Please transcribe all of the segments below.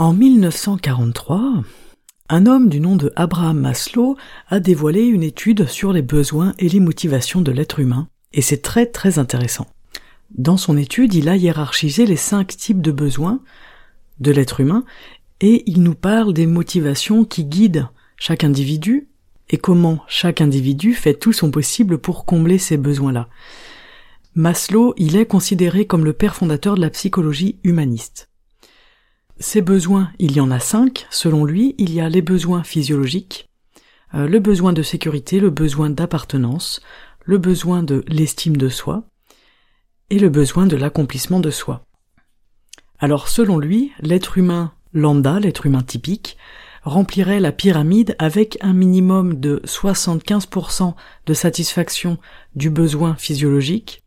En 1943, un homme du nom de Abraham Maslow a dévoilé une étude sur les besoins et les motivations de l'être humain, et c'est très très intéressant. Dans son étude, il a hiérarchisé les cinq types de besoins de l'être humain, et il nous parle des motivations qui guident chaque individu, et comment chaque individu fait tout son possible pour combler ces besoins-là. Maslow, il est considéré comme le père fondateur de la psychologie humaniste. Ces besoins, il y en a cinq. Selon lui, il y a les besoins physiologiques, euh, le besoin de sécurité, le besoin d'appartenance, le besoin de l'estime de soi et le besoin de l'accomplissement de soi. Alors selon lui, l'être humain lambda, l'être humain typique, remplirait la pyramide avec un minimum de 75% de satisfaction du besoin physiologique,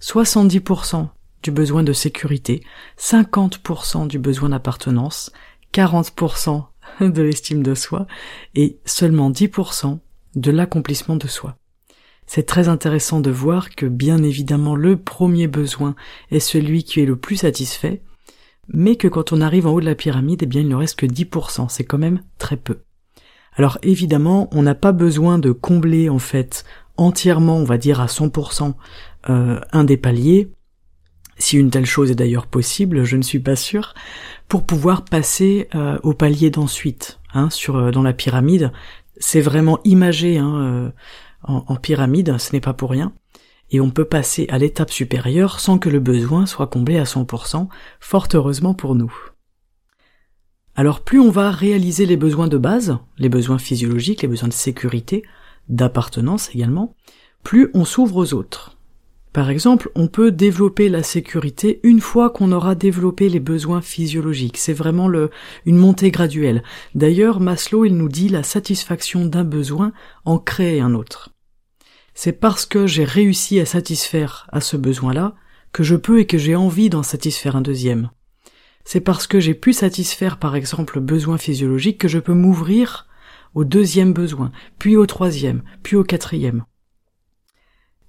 70% du besoin de sécurité, 50% du besoin d'appartenance, 40% de l'estime de soi et seulement 10% de l'accomplissement de soi. C'est très intéressant de voir que bien évidemment le premier besoin est celui qui est le plus satisfait, mais que quand on arrive en haut de la pyramide, eh bien il ne reste que 10%, c'est quand même très peu. Alors évidemment, on n'a pas besoin de combler en fait entièrement, on va dire à 100% euh, un des paliers, si une telle chose est d'ailleurs possible, je ne suis pas sûr, pour pouvoir passer euh, au palier d'ensuite, hein, sur euh, dans la pyramide. C'est vraiment imagé hein, euh, en, en, pyramide, ce n'est pas pour rien. Et on peut passer à l'étape supérieure sans que le besoin soit comblé à 100%, fort heureusement pour nous. Alors plus on va réaliser les besoins de base, les besoins physiologiques, les besoins de sécurité, d'appartenance également, plus on s'ouvre aux autres. Par exemple, on peut développer la sécurité une fois qu'on aura développé les besoins physiologiques. C'est vraiment le, une montée graduelle. D'ailleurs, Maslow, il nous dit la satisfaction d'un besoin en crée un autre. C'est parce que j'ai réussi à satisfaire à ce besoin-là que je peux et que j'ai envie d'en satisfaire un deuxième. C'est parce que j'ai pu satisfaire par exemple le besoin physiologique que je peux m'ouvrir au deuxième besoin, puis au troisième, puis au quatrième.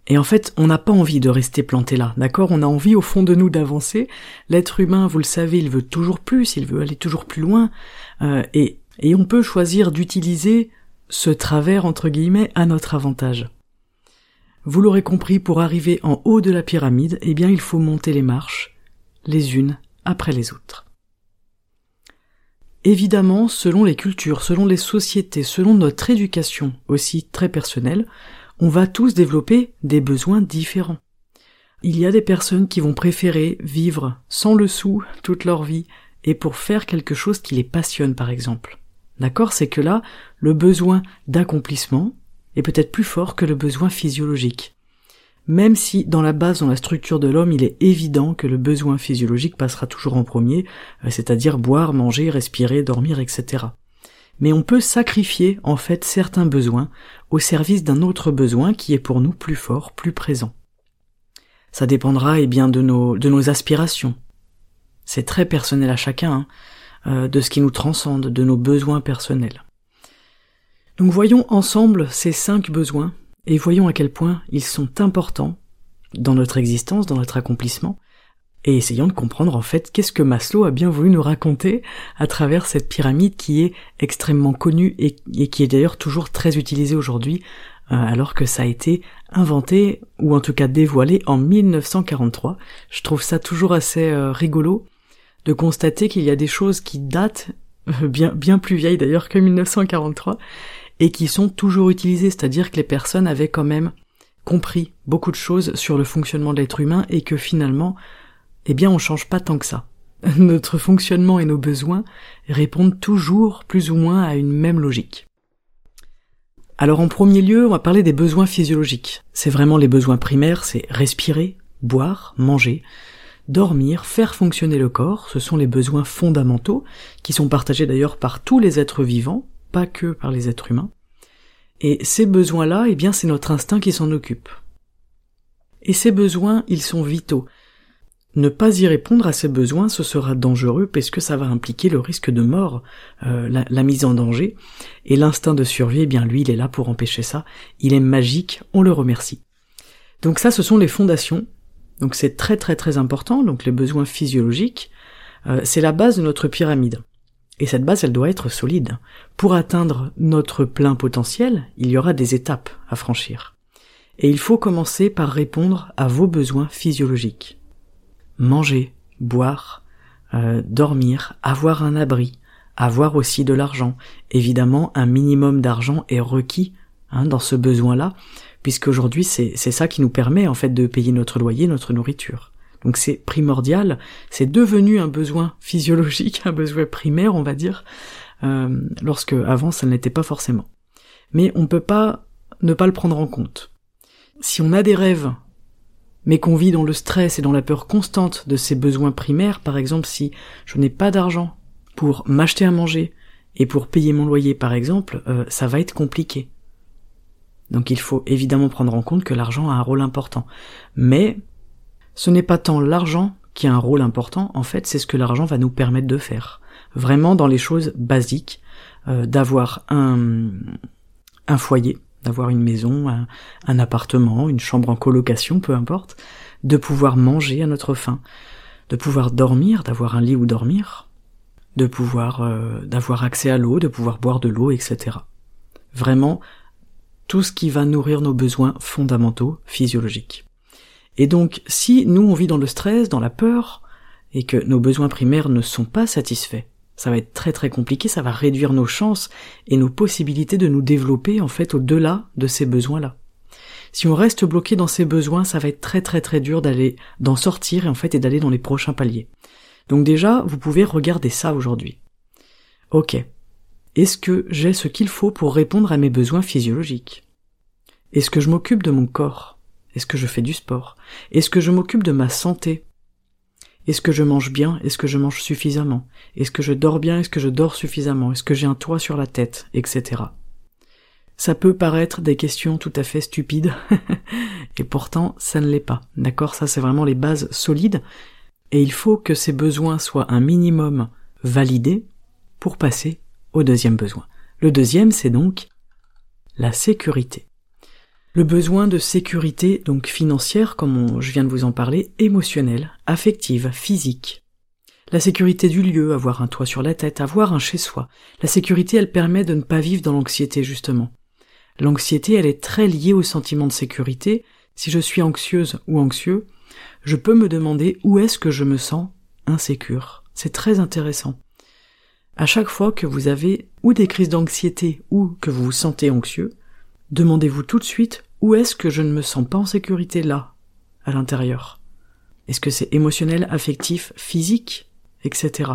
Et en fait, on n'a pas envie de rester planté là, d'accord? On a envie au fond de nous d'avancer. L'être humain, vous le savez, il veut toujours plus, il veut aller toujours plus loin, euh, et, et on peut choisir d'utiliser ce travers, entre guillemets, à notre avantage. Vous l'aurez compris, pour arriver en haut de la pyramide, eh bien il faut monter les marches, les unes après les autres. Évidemment, selon les cultures, selon les sociétés, selon notre éducation aussi très personnelle, on va tous développer des besoins différents. Il y a des personnes qui vont préférer vivre sans le sou toute leur vie et pour faire quelque chose qui les passionne par exemple. D'accord? C'est que là, le besoin d'accomplissement est peut-être plus fort que le besoin physiologique. Même si dans la base, dans la structure de l'homme, il est évident que le besoin physiologique passera toujours en premier, euh, c'est-à-dire boire, manger, respirer, dormir, etc mais on peut sacrifier en fait certains besoins au service d'un autre besoin qui est pour nous plus fort, plus présent. Ça dépendra eh bien de nos de nos aspirations. C'est très personnel à chacun, hein, euh, de ce qui nous transcende, de nos besoins personnels. Donc voyons ensemble ces cinq besoins et voyons à quel point ils sont importants dans notre existence, dans notre accomplissement, et essayons de comprendre en fait qu'est-ce que Maslow a bien voulu nous raconter à travers cette pyramide qui est extrêmement connue et, qui est d'ailleurs toujours très utilisée aujourd'hui euh, alors que ça a été inventé ou en tout cas dévoilé en 1943. Je trouve ça toujours assez euh, rigolo de constater qu'il y a des choses qui datent euh, bien bien plus vieilles d'ailleurs que 1943 et qui sont toujours utilisées, c'est-à-dire que les personnes avaient quand même compris beaucoup de choses sur le fonctionnement de l'être humain et que finalement eh bien on change pas tant que ça. Notre fonctionnement et nos besoins répondent toujours plus ou moins à une même logique. Alors en premier lieu, on va parler des besoins physiologiques. C'est vraiment les besoins primaires, c'est respirer, boire, manger, dormir, faire fonctionner le corps, ce sont les besoins fondamentaux, qui sont partagés d'ailleurs par tous les êtres vivants, pas que par les êtres humains. Et ces besoins-là, eh bien c'est notre instinct qui s'en occupe. Et ces besoins, ils sont vitaux. Ne pas y répondre à ces besoins, ce sera dangereux parce que ça va impliquer le risque de mort, euh, la, mise en danger. Et l'instinct de survie, eh bien lui, il est là pour empêcher ça. Il est magique, on le remercie. Donc ça, ce sont les fondations. Donc c'est très très très important. Donc les besoins physiologiques, euh, c'est la base de notre pyramide. Et cette base, elle doit être solide. Pour atteindre notre plein potentiel, il y aura des étapes à franchir. Et il faut commencer par répondre à vos besoins physiologiques manger, boire, euh, dormir, avoir un abri, avoir aussi de l'argent. Évidemment, un minimum d'argent est requis hein, dans ce besoin-là, puisqu'aujourd'hui c'est c'est ça qui nous permet en fait de payer notre loyer, notre nourriture. Donc c'est primordial, c'est devenu un besoin physiologique, un besoin primaire, on va dire, euh, lorsque avant ça ne l'était pas forcément. Mais on ne peut pas ne pas le prendre en compte. Si on a des rêves mais qu'on vit dans le stress et dans la peur constante de ses besoins primaires, par exemple si je n'ai pas d'argent pour m'acheter à manger et pour payer mon loyer par exemple, euh, ça va être compliqué. Donc il faut évidemment prendre en compte que l'argent a un rôle important. Mais ce n'est pas tant l'argent qui a un rôle important, en fait c'est ce que l'argent va nous permettre de faire. Vraiment dans les choses basiques, euh, d'avoir un, un foyer, d'avoir une maison, un, appartement, une chambre en colocation, peu importe, de pouvoir manger à notre faim, de pouvoir dormir, d'avoir un lit où dormir, de pouvoir euh, d'avoir accès à l'eau, de pouvoir boire de l'eau, etc. Vraiment tout ce qui va nourrir nos besoins fondamentaux physiologiques. Et donc si nous on vit dans le stress, dans la peur, et que nos besoins primaires ne sont pas satisfaits, ça va être très très compliqué, ça va réduire nos chances et nos possibilités de nous développer en fait au-delà de ces besoins-là. Si on reste bloqué dans ces besoins, ça va être très très très dur d'aller d'en sortir et en fait et d'aller dans les prochains paliers. Donc déjà, vous pouvez regarder ça aujourd'hui. Ok. Est-ce que j'ai ce qu'il faut pour répondre à mes besoins physiologiques? Est-ce que je m'occupe de mon corps? Est-ce que je fais du sport? Est-ce que je m'occupe de ma santé? Est-ce que je mange bien? Est-ce que je mange suffisamment? Est-ce que je dors bien? Est-ce que je dors suffisamment? Est-ce que j'ai un toit sur la tête? Etc. Ça peut paraître des questions tout à fait stupides, et pourtant ça ne l'est pas. D'accord? Ça c'est vraiment les bases solides, et il faut que ces besoins soient un minimum validés pour passer au deuxième besoin. Le deuxième c'est donc la sécurité. Le besoin de sécurité, donc financière, comme je viens de vous en parler, émotionnelle, affective, physique. La sécurité du lieu, avoir un toit sur la tête, avoir un chez-soi. La sécurité, elle permet de ne pas vivre dans l'anxiété, justement. L'anxiété, elle est très liée au sentiment de sécurité. Si je suis anxieuse ou anxieux, je peux me demander où est-ce que je me sens insécure. C'est très intéressant. À chaque fois que vous avez ou des crises d'anxiété ou que vous vous sentez anxieux, demandez-vous tout de suite où est-ce que je ne me sens pas en sécurité là, à l'intérieur? Est-ce que c'est émotionnel, affectif, physique, etc.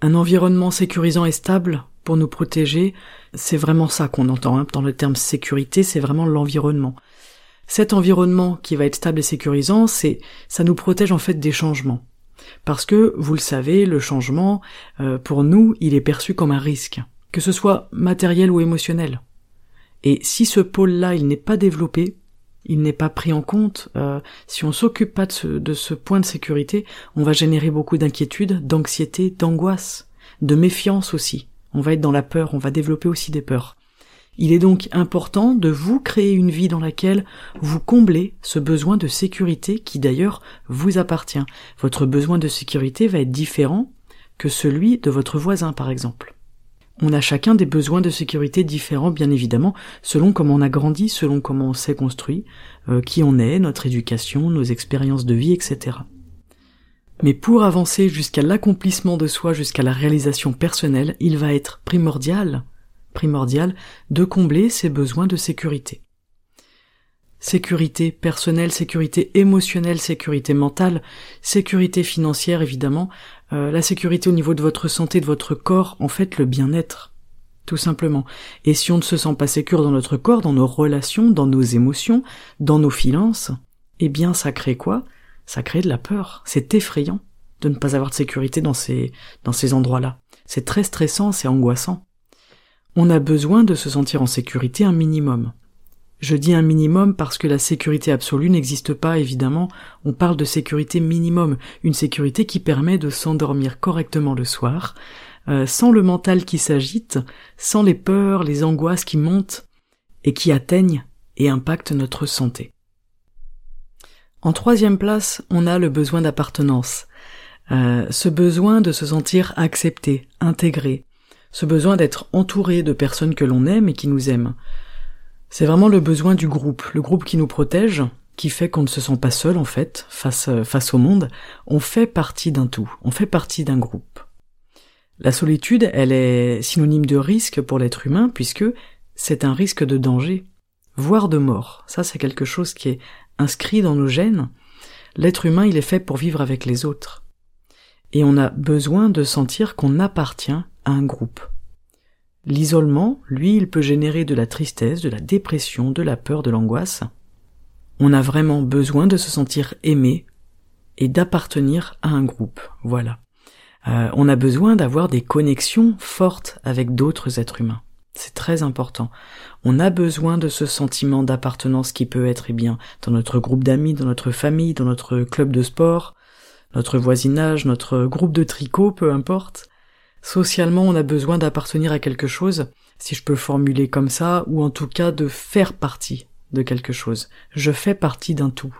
Un environnement sécurisant et stable pour nous protéger, c'est vraiment ça qu'on entend hein. dans le terme sécurité, c'est vraiment l'environnement. Cet environnement qui va être stable et sécurisant, c'est ça nous protège en fait des changements. Parce que, vous le savez, le changement, euh, pour nous, il est perçu comme un risque, que ce soit matériel ou émotionnel. Et si ce pôle-là, il n'est pas développé, il n'est pas pris en compte, euh, si on s'occupe pas de ce, de ce point de sécurité, on va générer beaucoup d'inquiétude, d'anxiété, d'angoisse, de méfiance aussi. On va être dans la peur, on va développer aussi des peurs. Il est donc important de vous créer une vie dans laquelle vous comblez ce besoin de sécurité qui d'ailleurs vous appartient. Votre besoin de sécurité va être différent que celui de votre voisin par exemple. On a chacun des besoins de sécurité différents, bien évidemment, selon comment on a grandi, selon comment on s'est construit, euh, qui on est, notre éducation, nos expériences de vie, etc. Mais pour avancer jusqu'à l'accomplissement de soi, jusqu'à la réalisation personnelle, il va être primordial, primordial, de combler ces besoins de sécurité. Sécurité personnelle, sécurité émotionnelle, sécurité mentale, sécurité financière évidemment, euh, la sécurité au niveau de votre santé, de votre corps, en fait le bien-être. tout simplement. Et si on ne se sent pas sécure dans notre corps, dans nos relations, dans nos émotions, dans nos finances, eh bien ça crée quoi? Ça crée de la peur. C'est effrayant de ne pas avoir de sécurité dans ces, dans ces endroits-là. C'est très stressant, c'est angoissant. On a besoin de se sentir en sécurité un minimum. Je dis un minimum parce que la sécurité absolue n'existe pas, évidemment. On parle de sécurité minimum, une sécurité qui permet de s'endormir correctement le soir, euh, sans le mental qui s'agite, sans les peurs, les angoisses qui montent et qui atteignent et impactent notre santé. En troisième place, on a le besoin d'appartenance. Euh, ce besoin de se sentir accepté, intégré, ce besoin d'être entouré de personnes que l'on aime et qui nous aiment. C'est vraiment le besoin du groupe, le groupe qui nous protège, qui fait qu'on ne se sent pas seul en fait, face, euh, face au monde, on fait partie d'un tout, on fait partie d'un groupe. La solitude, elle est synonyme de risque pour l'être humain puisque c'est un risque de danger, voire de mort. Ça c'est quelque chose qui est inscrit dans nos gènes. L'être humain, il est fait pour vivre avec les autres. Et on a besoin de sentir qu'on appartient à un groupe. L'isolement, lui, il peut générer de la tristesse, de la dépression, de la peur, de l'angoisse. On a vraiment besoin de se sentir aimé et d'appartenir à un groupe. Voilà. Euh, on a besoin d'avoir des connexions fortes avec d'autres êtres humains. C'est très important. On a besoin de ce sentiment d'appartenance qui peut être, eh bien, dans notre groupe d'amis, dans notre famille, dans notre club de sport, notre voisinage, notre groupe de tricot, peu importe. Socialement, on a besoin d'appartenir à quelque chose, si je peux formuler comme ça, ou en tout cas de faire partie de quelque chose. Je fais partie d'un tout.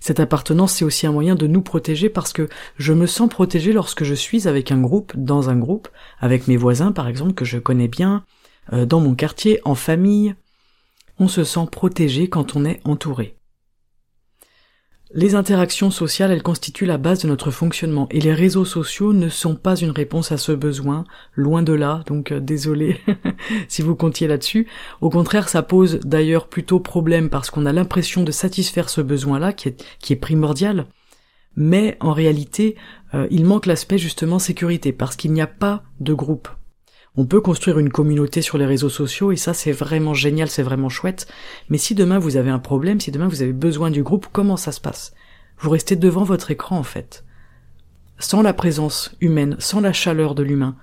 Cette appartenance, c'est aussi un moyen de nous protéger parce que je me sens protégé lorsque je suis avec un groupe, dans un groupe, avec mes voisins par exemple, que je connais bien, euh, dans mon quartier, en famille. On se sent protégé quand on est entouré. Les interactions sociales, elles constituent la base de notre fonctionnement et les réseaux sociaux ne sont pas une réponse à ce besoin, loin de là, donc euh, désolé si vous comptiez là-dessus. Au contraire, ça pose d'ailleurs plutôt problème parce qu'on a l'impression de satisfaire ce besoin-là qui est, primordial, mais en réalité, euh, il manque l'aspect justement sécurité parce qu'il n'y a pas de groupe. On peut construire une communauté sur les réseaux sociaux et ça c'est vraiment génial, c'est vraiment chouette. Mais si demain vous avez un problème, si demain vous avez besoin du groupe, comment ça se passe? Vous restez devant votre écran en fait. Sans la présence humaine, sans la chaleur de l'humain.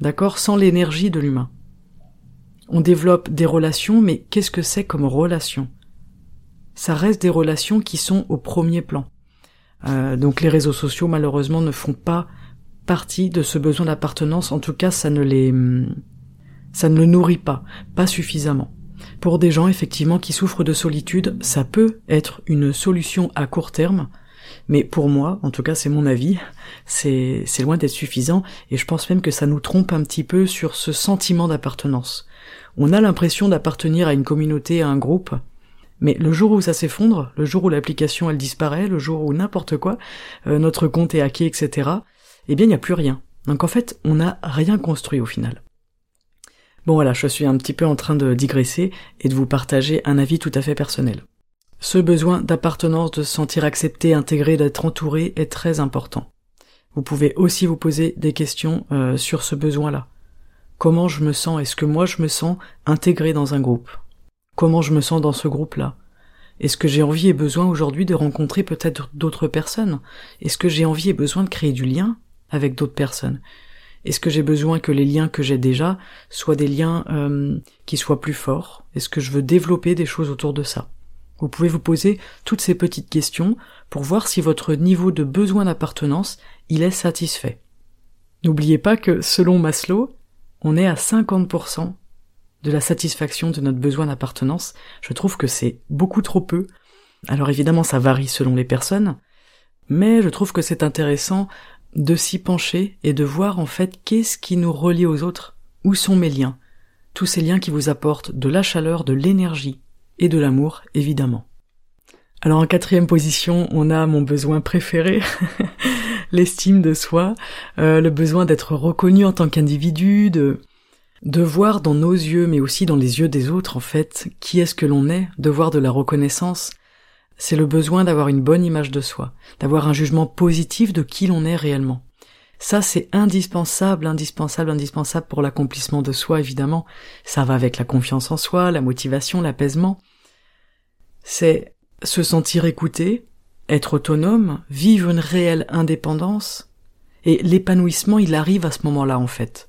D'accord? Sans l'énergie de l'humain. On développe des relations, mais qu'est-ce que c'est comme relation? Ça reste des relations qui sont au premier plan. Euh, donc les réseaux sociaux malheureusement ne font pas partie de ce besoin d'appartenance, en tout cas ça ne les ça ne le nourrit pas, pas suffisamment. Pour des gens effectivement qui souffrent de solitude, ça peut être une solution à court terme, mais pour moi, en tout cas c'est mon avis, c'est loin d'être suffisant et je pense même que ça nous trompe un petit peu sur ce sentiment d'appartenance. On a l'impression d'appartenir à une communauté, à un groupe, mais le jour où ça s'effondre, le jour où l'application elle disparaît, le jour où n'importe quoi, euh, notre compte est hacké, etc., eh bien il n'y a plus rien. Donc en fait, on n'a rien construit au final. Bon voilà, je suis un petit peu en train de digresser et de vous partager un avis tout à fait personnel. Ce besoin d'appartenance, de se sentir accepté, intégré, d'être entouré est très important. Vous pouvez aussi vous poser des questions euh, sur ce besoin-là. Comment je me sens? Est-ce que moi je me sens intégré dans un groupe? Comment je me sens dans ce groupe-là? Est-ce que j'ai envie et besoin aujourd'hui de rencontrer peut-être d'autres personnes? Est-ce que j'ai envie et besoin de créer du lien? Avec d'autres personnes Est-ce que j'ai besoin que les liens que j'ai déjà soient des liens euh, qui soient plus forts? Est-ce que je veux développer des choses autour de ça? Vous pouvez vous poser toutes ces petites questions pour voir si votre niveau de besoin d'appartenance, il est satisfait. N'oubliez pas que selon Maslow, on est à 50% de la satisfaction de notre besoin d'appartenance. Je trouve que c'est beaucoup trop peu. Alors évidemment, ça varie selon les personnes, mais je trouve que c'est intéressant de s'y pencher et de voir en fait qu'est-ce qui nous relie aux autres, où sont mes liens, tous ces liens qui vous apportent de la chaleur, de l'énergie et de l'amour évidemment. Alors en quatrième position, on a mon besoin préféré, l'estime de soi, euh, le besoin d'être reconnu en tant qu'individu, de de voir dans nos yeux, mais aussi dans les yeux des autres en fait, qui est-ce que l'on est, de voir de la reconnaissance, c'est le besoin d'avoir une bonne image de soi, d'avoir un jugement positif de qui l'on est réellement. Ça, c'est indispensable, indispensable, indispensable pour l'accomplissement de soi, évidemment. Ça va avec la confiance en soi, la motivation, l'apaisement. C'est se sentir écouté, être autonome, vivre une réelle indépendance. Et l'épanouissement, il arrive à ce moment-là, en fait.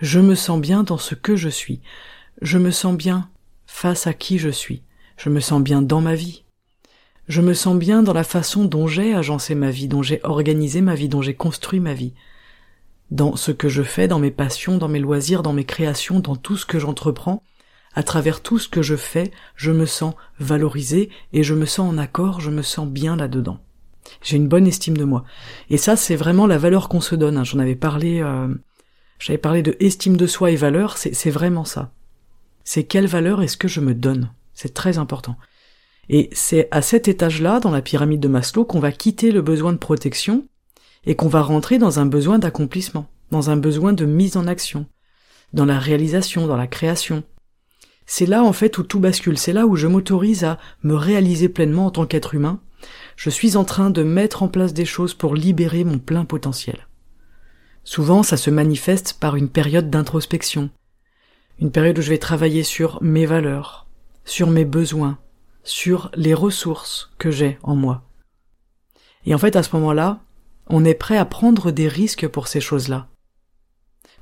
Je me sens bien dans ce que je suis. Je me sens bien face à qui je suis. Je me sens bien dans ma vie. Je me sens bien dans la façon dont j'ai agencé ma vie, dont j'ai organisé ma vie, dont j'ai construit ma vie. Dans ce que je fais, dans mes passions, dans mes loisirs, dans mes créations, dans tout ce que j'entreprends, à travers tout ce que je fais, je me sens valorisé et je me sens en accord, je me sens bien là-dedans. J'ai une bonne estime de moi. Et ça, c'est vraiment la valeur qu'on se donne. Hein. J'en avais parlé, euh, j'avais parlé de estime de soi et valeur, c'est vraiment ça. C'est quelle valeur est-ce que je me donne? C'est très important. Et c'est à cet étage-là, dans la pyramide de Maslow, qu'on va quitter le besoin de protection et qu'on va rentrer dans un besoin d'accomplissement, dans un besoin de mise en action, dans la réalisation, dans la création. C'est là en fait où tout bascule, c'est là où je m'autorise à me réaliser pleinement en tant qu'être humain. Je suis en train de mettre en place des choses pour libérer mon plein potentiel. Souvent, ça se manifeste par une période d'introspection, une période où je vais travailler sur mes valeurs, sur mes besoins, sur les ressources que j'ai en moi. Et en fait, à ce moment-là, on est prêt à prendre des risques pour ces choses-là.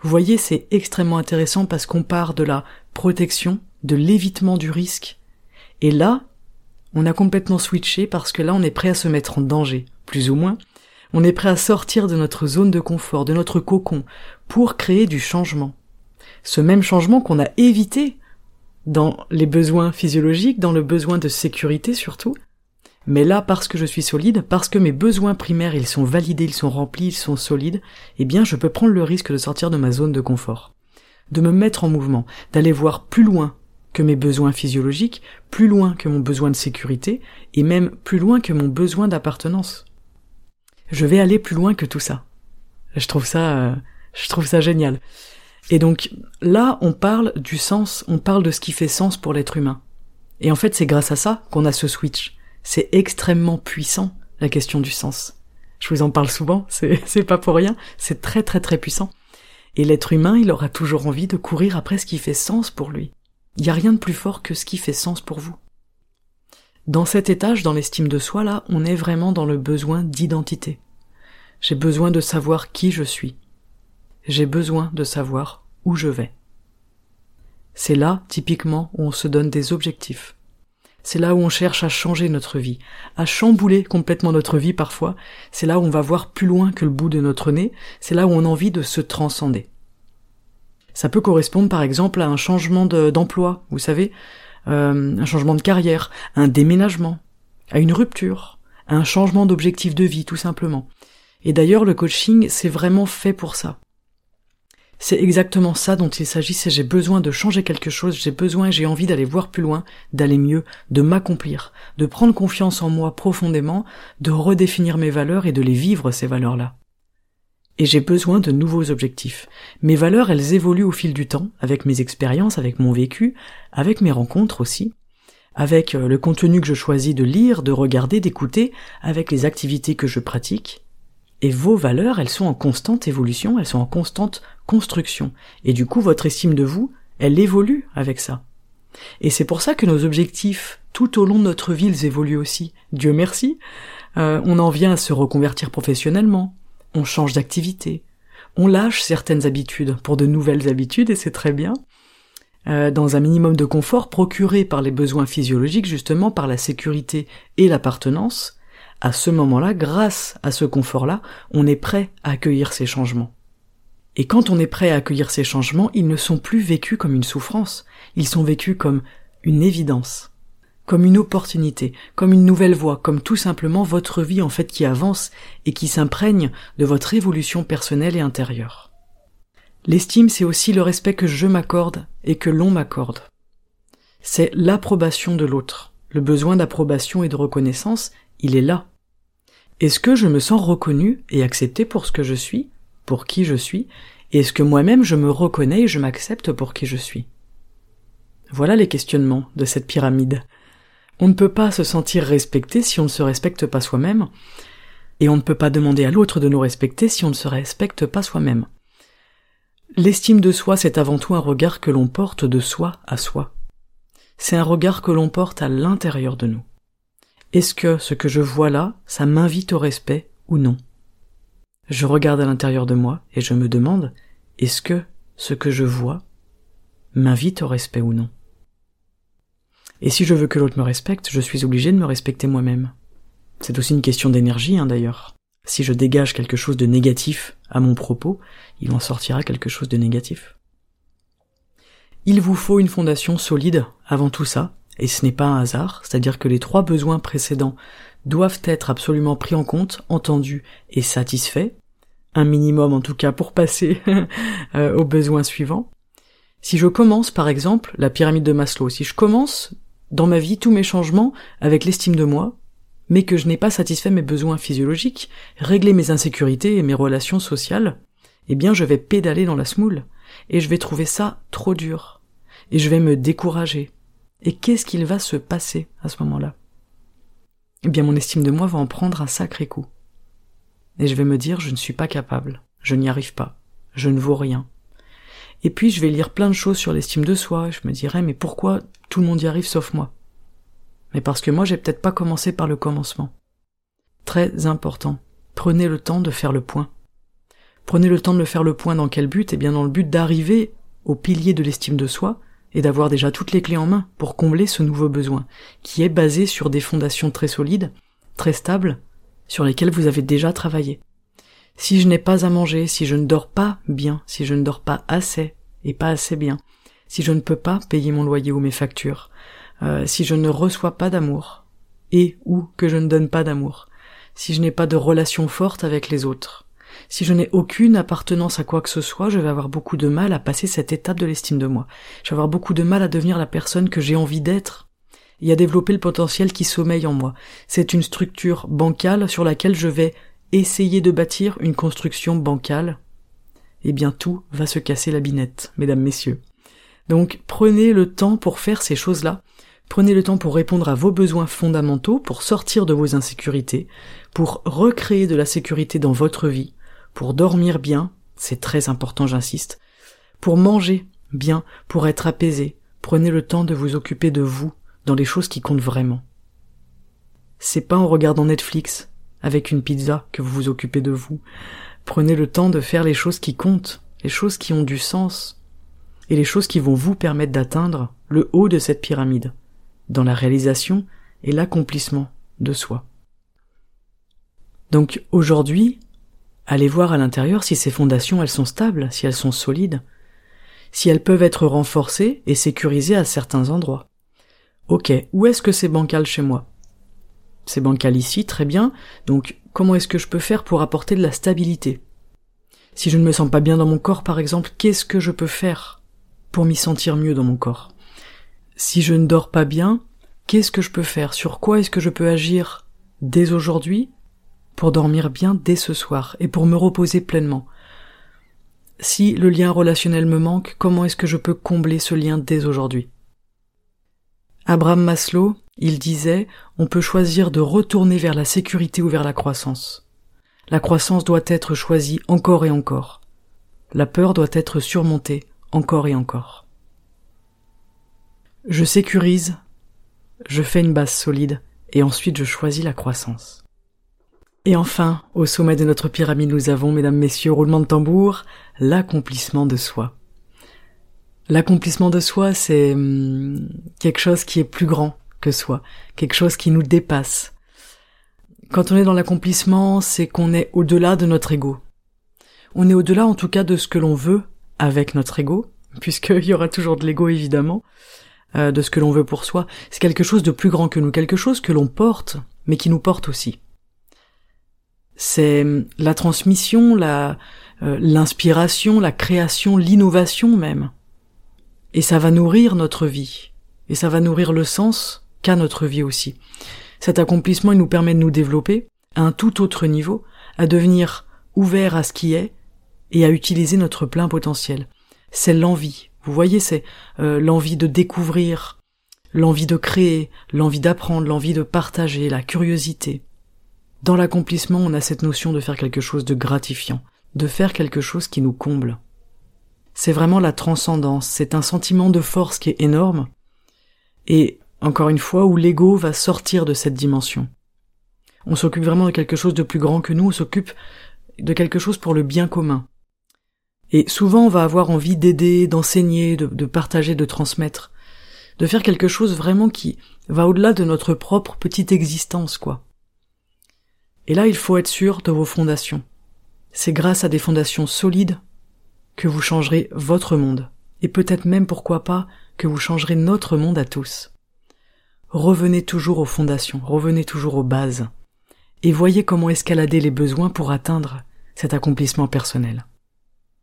Vous voyez, c'est extrêmement intéressant parce qu'on part de la protection, de l'évitement du risque. Et là, on a complètement switché parce que là, on est prêt à se mettre en danger, plus ou moins. On est prêt à sortir de notre zone de confort, de notre cocon, pour créer du changement. Ce même changement qu'on a évité dans les besoins physiologiques, dans le besoin de sécurité surtout. Mais là, parce que je suis solide, parce que mes besoins primaires, ils sont validés, ils sont remplis, ils sont solides, eh bien, je peux prendre le risque de sortir de ma zone de confort. De me mettre en mouvement, d'aller voir plus loin que mes besoins physiologiques, plus loin que mon besoin de sécurité, et même plus loin que mon besoin d'appartenance. Je vais aller plus loin que tout ça. Je trouve ça, euh, je trouve ça génial. Et donc là, on parle du sens, on parle de ce qui fait sens pour l'être humain. Et en fait, c'est grâce à ça qu'on a ce switch. C'est extrêmement puissant, la question du sens. Je vous en parle souvent, c'est pas pour rien, c'est très très très puissant. Et l'être humain, il aura toujours envie de courir après ce qui fait sens pour lui. Il n'y a rien de plus fort que ce qui fait sens pour vous. Dans cet étage, dans l'estime de soi, là, on est vraiment dans le besoin d'identité. J'ai besoin de savoir qui je suis j'ai besoin de savoir où je vais. C'est là, typiquement, où on se donne des objectifs. C'est là où on cherche à changer notre vie, à chambouler complètement notre vie parfois. C'est là où on va voir plus loin que le bout de notre nez. C'est là où on a envie de se transcender. Ça peut correspondre par exemple à un changement d'emploi, vous savez, euh, un changement de carrière, un déménagement, à une rupture, à un changement d'objectif de vie tout simplement. Et d'ailleurs le coaching c'est vraiment fait pour ça. C'est exactement ça dont il s'agit, c'est j'ai besoin de changer quelque chose, j'ai besoin, j'ai envie d'aller voir plus loin, d'aller mieux, de m'accomplir, de prendre confiance en moi profondément, de redéfinir mes valeurs et de les vivre ces valeurs-là. Et j'ai besoin de nouveaux objectifs. Mes valeurs, elles évoluent au fil du temps, avec mes expériences, avec mon vécu, avec mes rencontres aussi, avec euh, le contenu que je choisis de lire, de regarder, d'écouter, avec les activités que je pratique, et vos valeurs, elles sont en constante évolution, elles sont en constante construction. Et du coup, votre estime de vous, elle évolue avec ça. Et c'est pour ça que nos objectifs tout au long de notre vie, ils évoluent aussi. Dieu merci. Euh, on en vient à se reconvertir professionnellement. On change d'activité. On lâche certaines habitudes pour de nouvelles habitudes et c'est très bien. Euh, dans un minimum de confort procuré par les besoins physiologiques, justement par la sécurité et l'appartenance, à ce moment-là, grâce à ce confort-là, on est prêt à accueillir ces changements. Et quand on est prêt à accueillir ces changements, ils ne sont plus vécus comme une souffrance, ils sont vécus comme une évidence, comme une opportunité, comme une nouvelle voie, comme tout simplement votre vie en fait qui avance et qui s'imprègne de votre évolution personnelle et intérieure. L'estime, c'est aussi le respect que je m'accorde et que l'on m'accorde. C'est l'approbation de l'autre. Le besoin d'approbation et de reconnaissance, il est là. Est-ce que je me sens reconnu et accepté pour ce que je suis, pour qui je suis, et est-ce que moi-même je me reconnais et je m'accepte pour qui je suis? Voilà les questionnements de cette pyramide. On ne peut pas se sentir respecté si on ne se respecte pas soi-même. Et on ne peut pas demander à l'autre de nous respecter si on ne se respecte pas soi-même. L'estime de soi, c'est avant tout un regard que l'on porte de soi à soi. C'est un regard que l'on porte à l'intérieur de nous. Est-ce que ce que je vois là, ça m'invite au respect ou non? Je regarde à l'intérieur de moi et je me demande, est-ce que ce que je vois m'invite au respect ou non? Et si je veux que l'autre me respecte, je suis obligé de me respecter moi-même. C'est aussi une question d'énergie, hein, d'ailleurs. Si je dégage quelque chose de négatif à mon propos, il en sortira quelque chose de négatif. Il vous faut une fondation solide avant tout ça, et ce n'est pas un hasard, c'est-à-dire que les trois besoins précédents doivent être absolument pris en compte, entendus et satisfaits, un minimum en tout cas pour passer euh, aux besoins suivants. Si je commence par exemple la pyramide de Maslow, si je commence dans ma vie tous mes changements avec l'estime de moi, mais que je n'ai pas satisfait mes besoins physiologiques, réglé mes insécurités et mes relations sociales, eh bien je vais pédaler dans la smoule, et je vais trouver ça trop dur, et je vais me décourager. Et qu'est-ce qu'il va se passer à ce moment-là? Eh bien mon estime de moi va en prendre un sacré coup. Et je vais me dire je ne suis pas capable, je n'y arrive pas, je ne vaux rien. Et puis je vais lire plein de choses sur l'estime de soi, je me dirai mais pourquoi tout le monde y arrive sauf moi? Mais parce que moi j'ai peut-être pas commencé par le commencement. Très important. Prenez le temps de faire le point. Prenez le temps de le faire le point dans quel but? Eh bien dans le but d'arriver au pilier de l'estime de soi et d'avoir déjà toutes les clés en main pour combler ce nouveau besoin, qui est basé sur des fondations très solides, très stables, sur lesquelles vous avez déjà travaillé. Si je n'ai pas à manger, si je ne dors pas bien, si je ne dors pas assez et pas assez bien, si je ne peux pas payer mon loyer ou mes factures, euh, si je ne reçois pas d'amour, et ou que je ne donne pas d'amour, si je n'ai pas de relation forte avec les autres, si je n'ai aucune appartenance à quoi que ce soit, je vais avoir beaucoup de mal à passer cette étape de l'estime de moi. Je vais avoir beaucoup de mal à devenir la personne que j'ai envie d'être et à développer le potentiel qui sommeille en moi. C'est une structure bancale sur laquelle je vais essayer de bâtir une construction bancale. Eh bien tout va se casser la binette, mesdames, messieurs. Donc prenez le temps pour faire ces choses-là, Prenez le temps pour répondre à vos besoins fondamentaux, pour sortir de vos insécurités, pour recréer de la sécurité dans votre vie, pour dormir bien, c'est très important j'insiste, pour manger bien, pour être apaisé. Prenez le temps de vous occuper de vous dans les choses qui comptent vraiment. C'est pas en regardant Netflix avec une pizza que vous vous occupez de vous. Prenez le temps de faire les choses qui comptent, les choses qui ont du sens, et les choses qui vont vous permettre d'atteindre le haut de cette pyramide dans la réalisation et l'accomplissement de soi. Donc aujourd'hui, allez voir à l'intérieur si ces fondations elles sont stables, si elles sont solides, si elles peuvent être renforcées et sécurisées à certains endroits. Ok, où est-ce que c'est bancal chez moi? C'est bancal ici, très bien, donc comment est-ce que je peux faire pour apporter de la stabilité? Si je ne me sens pas bien dans mon corps par exemple, qu'est-ce que je peux faire pour m'y sentir mieux dans mon corps? Si je ne dors pas bien, qu'est-ce que je peux faire? Sur quoi est-ce que je peux agir dès aujourd'hui? Pour dormir bien dès ce soir et pour me reposer pleinement Si le lien relationnel me manque, comment est-ce que je peux combler ce lien dès aujourd'hui? Abraham Maslow, il disait, on peut choisir de retourner vers la sécurité ou vers la croissance. La croissance doit être choisie encore et encore. La peur doit être surmontée encore et encore. Je sécurise, je fais une base solide, et ensuite je choisis la croissance. Et enfin, au sommet de notre pyramide, nous avons, mesdames, messieurs, roulement de tambour, l'accomplissement de soi. L'accomplissement de soi, c'est hum, quelque chose qui est plus grand que soi, quelque chose qui nous dépasse. Quand on est dans l'accomplissement, c'est qu'on est au-delà de notre ego. On est au-delà en tout cas de ce que l'on veut avec notre ego, puisqu'il y aura toujours de l'ego évidemment, euh, de ce que l'on veut pour soi. C'est quelque chose de plus grand que nous, quelque chose que l'on porte, mais qui nous porte aussi. C'est hum, la transmission, la euh, l'inspiration, la création, l'innovation même. Et ça va nourrir notre vie. Et ça va nourrir le sens qu'a notre vie aussi. Cet accomplissement, il nous permet de nous développer à un tout autre niveau, à devenir ouvert à ce qui est et à utiliser notre plein potentiel. C'est l'envie, vous voyez, c'est euh, l'envie de découvrir, l'envie de créer, l'envie d'apprendre, l'envie de partager, la curiosité. Dans l'accomplissement, on a cette notion de faire quelque chose de gratifiant, de faire quelque chose qui nous comble. C'est vraiment la transcendance, c'est un sentiment de force qui est énorme, et encore une fois, où l'ego va sortir de cette dimension. On s'occupe vraiment de quelque chose de plus grand que nous, on s'occupe de quelque chose pour le bien commun. Et souvent on va avoir envie d'aider, d'enseigner, de, partager, de transmettre, de faire quelque chose vraiment qui va au-delà de notre propre petite existence, quoi. Et là, il faut être sûr de vos fondations. C'est grâce à des fondations solides que vous changerez votre monde, et peut-être même pourquoi pas que vous changerez notre monde à tous. Revenez toujours aux fondations, revenez toujours aux bases, et voyez comment escalader les besoins pour atteindre cet accomplissement personnel,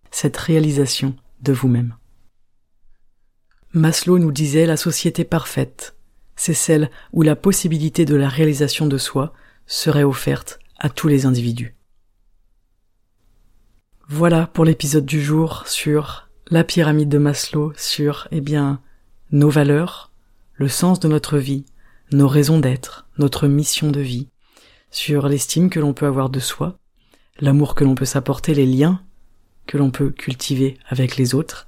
cette réalisation de vous-même. Maslow nous disait la société parfaite, c'est celle où la possibilité de la réalisation de soi serait offerte à tous les individus. Voilà pour l'épisode du jour sur la pyramide de Maslow, sur, eh bien, nos valeurs, le sens de notre vie, nos raisons d'être, notre mission de vie, sur l'estime que l'on peut avoir de soi, l'amour que l'on peut s'apporter, les liens que l'on peut cultiver avec les autres,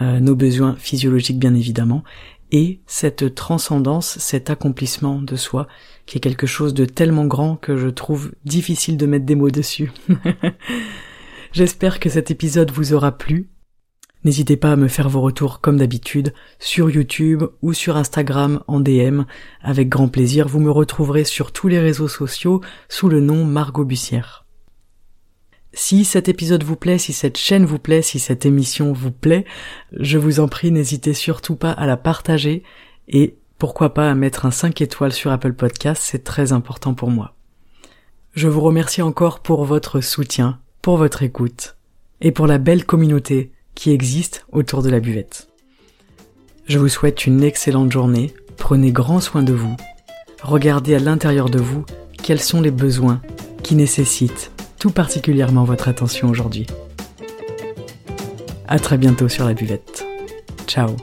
euh, nos besoins physiologiques bien évidemment, et cette transcendance, cet accomplissement de soi, qui est quelque chose de tellement grand que je trouve difficile de mettre des mots dessus. J'espère que cet épisode vous aura plu. N'hésitez pas à me faire vos retours comme d'habitude sur YouTube ou sur Instagram en DM. Avec grand plaisir, vous me retrouverez sur tous les réseaux sociaux sous le nom Margot Bussière. Si cet épisode vous plaît, si cette chaîne vous plaît, si cette émission vous plaît, je vous en prie, n'hésitez surtout pas à la partager et pourquoi pas mettre un 5 étoiles sur Apple Podcast, c'est très important pour moi. Je vous remercie encore pour votre soutien, pour votre écoute et pour la belle communauté qui existe autour de la buvette. Je vous souhaite une excellente journée, prenez grand soin de vous, regardez à l'intérieur de vous quels sont les besoins qui nécessitent tout particulièrement votre attention aujourd'hui. À très bientôt sur la buvette. Ciao